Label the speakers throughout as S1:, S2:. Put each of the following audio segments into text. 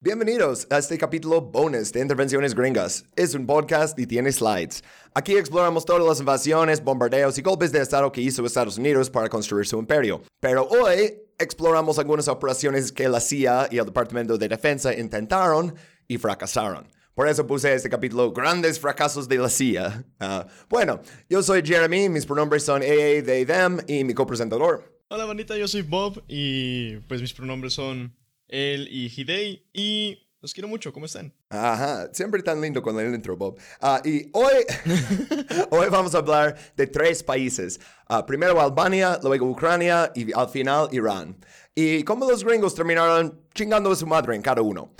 S1: Bienvenidos a este capítulo bonus de Intervenciones Gringas. Es un podcast y tiene slides. Aquí exploramos todas las invasiones, bombardeos y golpes de Estado que hizo Estados Unidos para construir su imperio. Pero hoy exploramos algunas operaciones que la CIA y el Departamento de Defensa intentaron y fracasaron. Por eso puse este capítulo Grandes fracasos de la CIA. Ah, bueno, yo soy Jeremy, mis pronombres son AA, they, them y mi copresentador.
S2: Hola, bonita, yo soy Bob y pues mis pronombres son él y Hidei. Y los quiero mucho, ¿cómo están?
S1: Ajá, siempre tan lindo con el intro, Bob. Ah, y hoy, hoy vamos a hablar de tres países. Ah, primero Albania, luego Ucrania y al final Irán. Y cómo los gringos terminaron chingando a su madre en cada uno.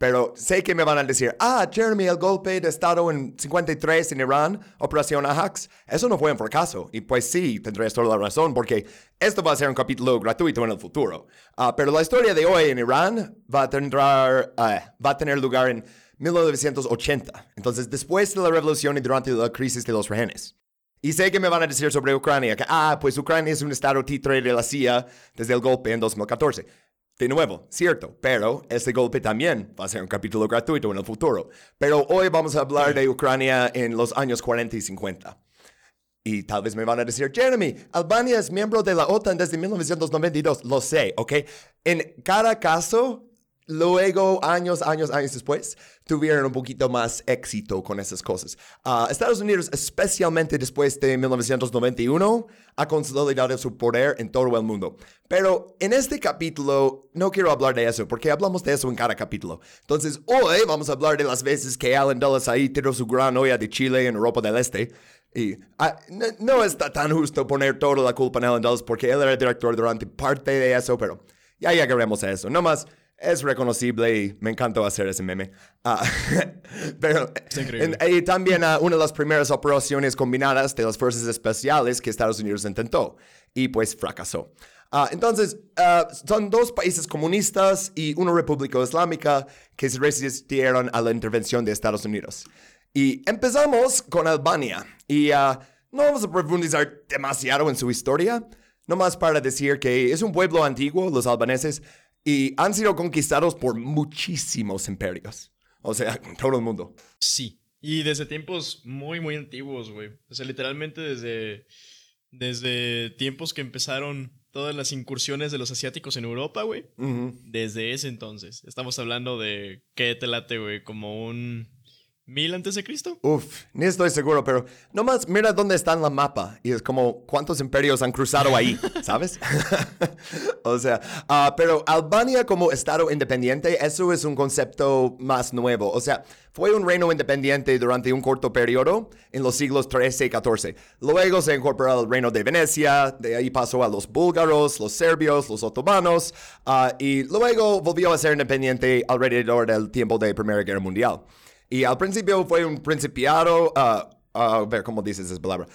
S1: Pero sé que me van a decir, ah, Jeremy, el golpe de Estado en 53 en Irán, Operación Ajax, eso no fue un fracaso. Y pues sí, tendrías toda la razón, porque esto va a ser un capítulo gratuito en el futuro. Ah, pero la historia de hoy en Irán va a, ah, tener lugar en 1980, entonces después de la revolución y durante la crisis de los rehenes. Y sé que me van a decir sobre Ucrania, que, ah, pues Ucrania es un estado títere de la CIA desde el golpe en 2014. De nuevo, cierto, pero este golpe también va a ser un capítulo gratuito en el futuro. Pero hoy vamos a hablar de Ucrania en los años 40 y 50. Y tal vez me van a decir, Jeremy, Albania es miembro de la OTAN desde 1992. Lo sé, ¿ok? En cada caso, Luego, años, años, años después, tuvieron un poquito más éxito con esas cosas. Ah, Estados Unidos, especialmente después de 1991, ha consolidado su poder en todo el mundo. Pero en este capítulo no quiero hablar de eso, porque hablamos de eso en cada capítulo. Entonces, hoy vamos a hablar de las veces que Alan Dulles ahí tiró su gran olla de Chile en Europa del Este. Y ah, no, está tan justo poner toda la culpa en Alan Dulles, porque él era el director durante parte de eso, pero ya llegaremos a eso. No más es reconocible y me encantó hacer ese meme. Ah, pero y también uh, una de las primeras operaciones combinadas de las fuerzas especiales que Estados Unidos intentó y pues fracasó. Uh, entonces, uh, son dos países comunistas y una república islámica que se resistieron a la intervención de Estados Unidos. Y empezamos con Albania. Y no vamos a profundizar demasiado en su historia, nomás para decir que es un pueblo antiguo, los albaneses, y han sido conquistados por muchísimos imperios. O sea, todo el mundo.
S2: Sí. Y desde tiempos muy, muy antiguos, güey. O sea, literalmente desde, desde tiempos que empezaron todas las incursiones de los asiáticos en Europa, güey. Desde ese entonces. Estamos hablando de, ¿qué te late, güey? Como un ¿Mil antes de Cristo?
S1: Uf, ni estoy seguro, pero nomás mira dónde está en la mapa y es como cuántos imperios han cruzado ahí, ¿sabes? o sea, ah, pero Albania como estado independiente, eso es un concepto más nuevo. O sea, fue un reino independiente durante un corto periodo en los siglos XIII y XIV. Luego se incorporó al reino de Venecia, de ahí pasó a los búlgaros, los serbios, los otomanos, ah, y luego volvió a ser independiente alrededor del tiempo de Primera Guerra Mundial. Y al principio fue un principiado, uh, a ver cómo dices esa palabra.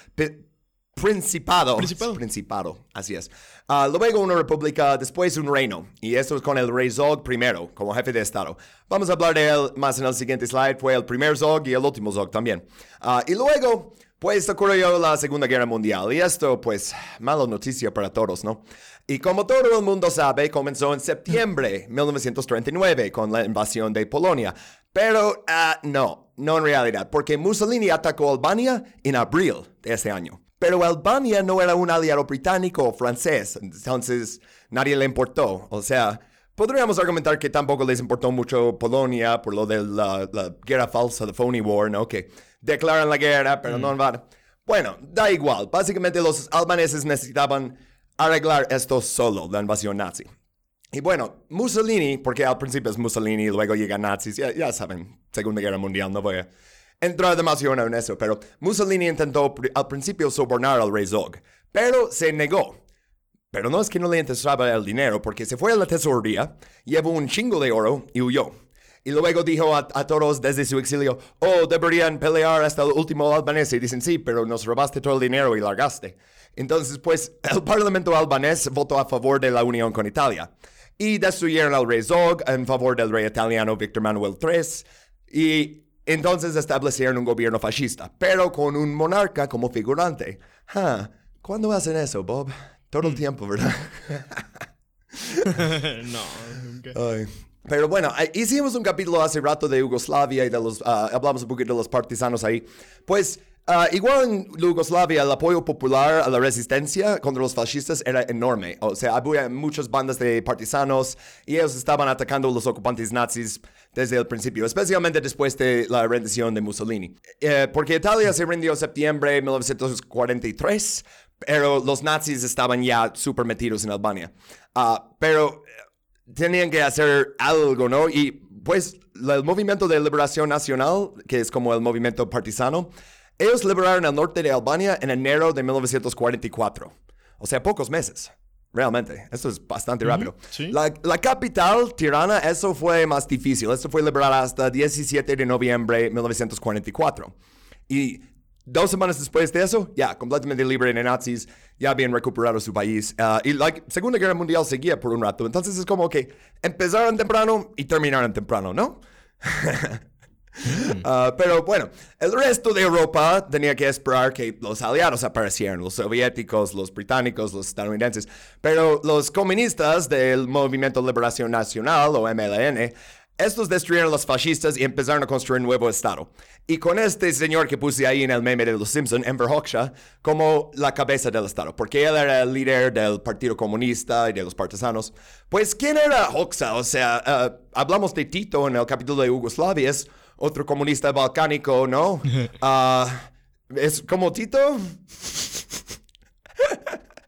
S1: principado.
S2: Principado.
S1: Principado, así es. Uh, luego una república, después un reino. Y esto es con el rey Zog primero, como jefe de estado. Vamos a hablar de él más en el siguiente slide. Fue el primer Zog y el último Zog también. Uh, y luego, pues ocurrió la Segunda Guerra Mundial. Y esto, pues, mala noticia para todos, ¿no? Y como todo el mundo sabe, comenzó en septiembre de 1939 con la invasión de Polonia. Pero uh, no, no en realidad, porque Mussolini atacó Albania en abril de ese año. Pero Albania no era un aliado británico o francés, entonces nadie le importó. O sea, podríamos argumentar que tampoco les importó mucho Polonia por lo de la, guerra falsa, the phony war, ¿no? Que declaran la guerra, pero no mm. van. Bueno, da igual. Básicamente los albaneses necesitaban arreglar esto solo, la invasión nazi. Y bueno, Mussolini, porque al principio es Mussolini luego llegan nazis, ya, saben, Segunda Guerra Mundial, no voy a entrar demasiado en eso, pero Mussolini intentó al principio sobornar al rey Zog, pero se negó. Pero no es que no le interesaba el dinero, porque se fue a la tesorería, llevó un chingo de oro y huyó. Y luego dijo a, a, todos desde su exilio, oh, deberían pelear hasta el último albanés. Y dicen, sí, pero nos robaste todo el dinero y largaste. Entonces, pues, el Parlamento albanés votó a favor de la unión con Italia y destruyeron al rey Zog en favor del rey italiano Víctor Manuel III y entonces establecieron un gobierno fascista, pero con un monarca como figurante. ¿Cuándo hacen eso, Bob? Todo el mm. tiempo, ¿verdad?
S2: no, nunca.
S1: Pero bueno, hicimos un capítulo hace rato de Yugoslavia y de los, ah, hablamos un poquito de los partisanos ahí. Pues ah, igual en Yugoslavia el apoyo popular a la resistencia contra los fascistas era enorme. O sea, había muchas bandas de partisanos y ellos estaban atacando a los ocupantes nazis desde el principio, especialmente después de la rendición de Mussolini. Eh, porque Italia se rindió en septiembre de 1943, pero los nazis estaban ya súper metidos en Albania. Ah, pero tenían que hacer algo, ¿no? Y pues el movimiento de liberación nacional, que es como el movimiento partisano, ellos liberaron el norte de Albania en enero de 1944. O sea, pocos meses. Realmente, esto es bastante rápido. La, la, capital, Tirana, eso fue más difícil. Esto fue liberada hasta 17 de noviembre de 1944. Y Dos semanas después de eso, ya, completamente libre de nazis, ya habían recuperado su país. Uh, y la Segunda Guerra Mundial seguía por un rato. Entonces es como que empezaron temprano y terminaron temprano, ¿no? Uh, pero bueno, el resto de Europa tenía que esperar que los aliados aparecieran, los soviéticos, los británicos, los estadounidenses. Pero los comunistas del Movimiento Liberación Nacional, o MLN, estos destruyeron a los fascistas y empezaron a construir un nuevo estado. Y con este señor que puse ahí en el meme de los Simpson, Enver Hoxha, como la cabeza del estado, porque él era el líder del Partido Comunista y de los partisanos. Pues, ¿quién era Hoxha? O sea, eh, hablamos de Tito en el capítulo de Yugoslavia, otro comunista balcánico, ¿no? Ah, ¿Es como Tito?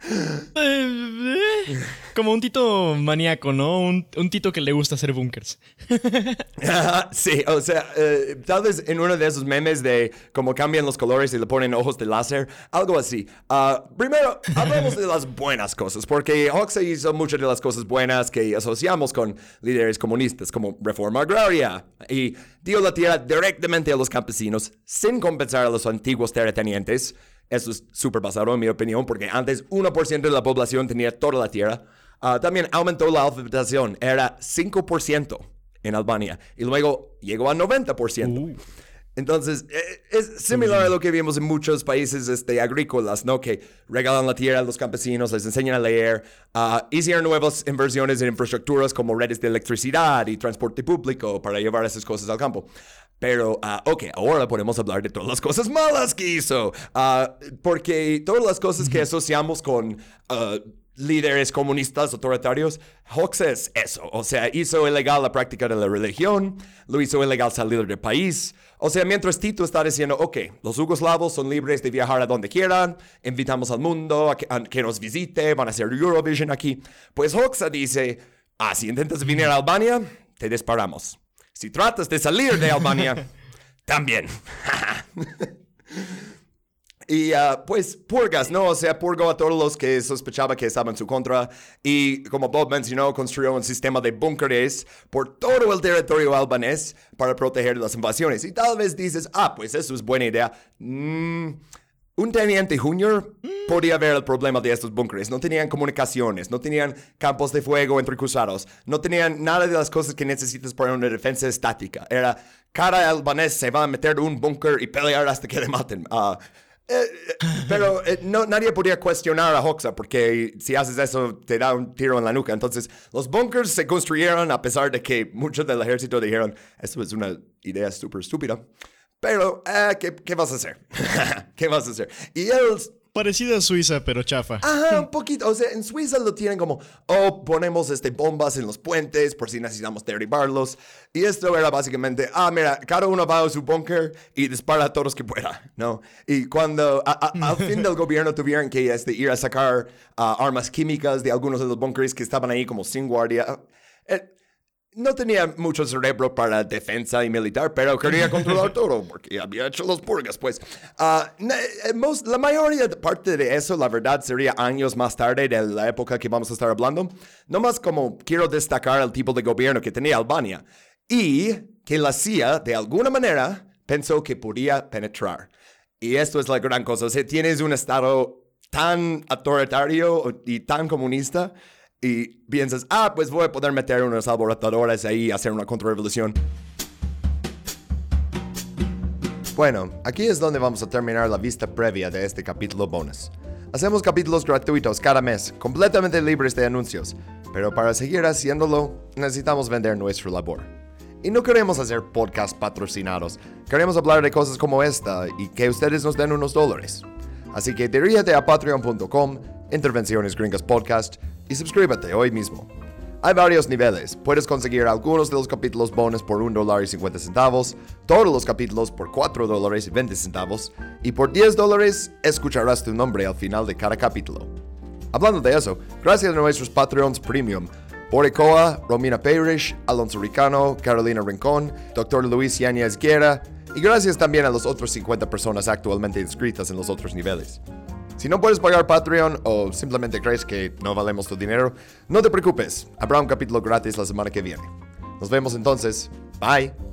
S2: Como un tito maníaco, ¿no? Un, tito que le gusta hacer bunkers.
S1: sí, o sea, eh, tal vez en uno de esos memes de cómo cambian los colores y le ponen ojos de láser, algo así. Ah, primero, hablemos de las buenas cosas, porque Hoxha hizo muchas de las cosas buenas que asociamos con líderes comunistas, como reforma agraria, y dio la tierra directamente a los campesinos sin compensar a los antiguos terratenientes. Eso es súper basado en mi opinión, porque antes 1% de la población tenía toda la tierra. Ah, también aumentó la alfabetización, era 5% en Albania y luego llegó a 90%. Uh. Entonces, eh, es similar a lo que vimos en muchos países este, agrícolas, ¿no? Que regalan la tierra a los campesinos, les enseñan a leer, uh, hicieron nuevas inversiones en infraestructuras como redes de electricidad y transporte público para llevar esas cosas al campo. Pero, uh, ok, ahora podemos hablar de todas las cosas malas que hizo. Uh, porque todas las cosas que asociamos con uh, líderes comunistas autoritarios, Hawks es eso. O sea, hizo ilegal la práctica de la religión, lo hizo ilegal salir del país. O sea, mientras Tito está diciendo, ok, los yugoslavos son libres de viajar a donde quieran, invitamos al mundo a que, nos visite, van a hacer Eurovision aquí, pues Hoxha dice, ah, si intentas venir a Albania, te disparamos. Si tratas de salir de Albania, también. y uh, pues purgas, ¿no? O sea, purgó a todos los que sospechaba que estaban en su contra. Y como Bob mencionó, construyó un sistema de búnkeres por todo el territorio albanés para proteger las invasiones. Y tal vez dices, ah, pues eso es buena idea. Mm, un teniente junior podía ver el problema de estos búnkeres. No tenían comunicaciones, no tenían campos de fuego entre cruzados, no tenían nada de las cosas que necesitas para una defensa estática. Era, cada albanés se va a meter en un búnker y pelear hasta que le maten. Ah, eh, eh, pero eh, nadie podía cuestionar a Hoxha porque si haces eso te da un tiro en la nuca. Entonces los bunkers se construyeron a pesar de que muchos del ejército dijeron, esto es una idea súper estúpida. Pero, eh, ¿qué, ¿qué, vas a hacer? ¿Qué vas a hacer? Y él...
S2: Parecida a Suiza, pero chafa.
S1: Ajá, un poquito. O sea, en Suiza lo tienen como, oh, ponemos este, bombas en los puentes por si necesitamos derribarlos. Y esto era básicamente, ah, mira, cada uno va a su búnker y dispara a todos que pueda, ¿no? Y cuando al fin del gobierno tuvieron que este, ir a sacar ah, armas químicas de algunos de los búnkeres que estaban ahí como sin guardia, eh, no tenía mucho cerebro para defensa y militar, pero quería controlar todo porque había hecho los purgas, pues. Uh, la mayoría de parte de eso, la verdad, sería años más tarde de la época que vamos a estar hablando. Nomás como quiero destacar el tipo de gobierno que tenía Albania y que la CIA, de alguna manera, pensó que podía penetrar. Y esto es la gran cosa. O sea, tienes un estado tan autoritario y tan comunista y piensas, ah, pues voy a poder meter unos alborotadores ahí y hacer una contrarrevolución. Bueno, aquí es donde vamos a terminar la vista previa de este capítulo bonus. Hacemos capítulos gratuitos cada mes, completamente libres de anuncios. pero para seguir haciéndolo necesitamos vender nuestra labor. Y no queremos hacer podcasts patrocinados, queremos hablar de cosas como esta y que ustedes nos den unos dólares. Así que dirígete a patreon.com, Intervenciones Gringas Podcast, y suscríbete hoy mismo. Hay varios niveles. Puedes conseguir algunos de los capítulos bonus por 1 dólar y 50 centavos, todos los capítulos por 4 dólares y 20 centavos, y por 10 dólares escucharás tu nombre al final de cada capítulo. Hablando de eso, gracias a nuestros Patreons Premium, Boricoa, Romina Parrish, Alonso Ricano, Carolina Rincón, Dr. Luis Yáñez Guerra, y gracias también a las otras 50 personas actualmente inscritas en los otros niveles. Si no puedes pagar Patreon o simplemente crees que no valemos tu dinero, no te preocupes, habrá un capítulo gratis la semana que viene. Nos vemos entonces. Bye.